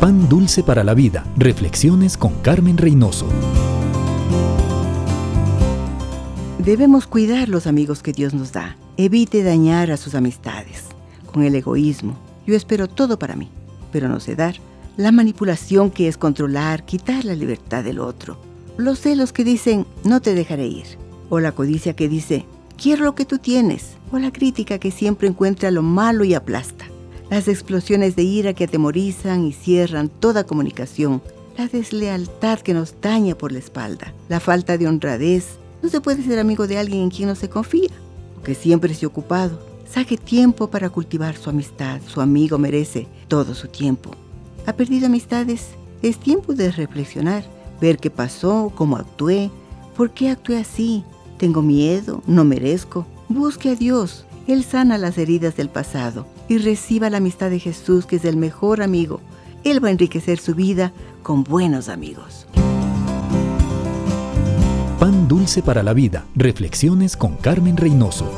Pan Dulce para la Vida. Reflexiones con Carmen Reynoso. Debemos cuidar los amigos que Dios nos da. Evite dañar a sus amistades con el egoísmo. Yo espero todo para mí, pero no sé dar. La manipulación que es controlar, quitar la libertad del otro. Los celos que dicen, no te dejaré ir. O la codicia que dice, quiero lo que tú tienes. O la crítica que siempre encuentra lo malo y aplasta. Las explosiones de ira que atemorizan y cierran toda comunicación. La deslealtad que nos daña por la espalda. La falta de honradez. No se puede ser amigo de alguien en quien no se confía. Que siempre esté ocupado. Saque tiempo para cultivar su amistad. Su amigo merece todo su tiempo. ¿Ha perdido amistades? Es tiempo de reflexionar, ver qué pasó, cómo actué, por qué actué así. ¿Tengo miedo? ¿No merezco? Busque a Dios. Él sana las heridas del pasado y reciba la amistad de Jesús, que es el mejor amigo. Él va a enriquecer su vida con buenos amigos. Pan dulce para la vida. Reflexiones con Carmen Reynoso.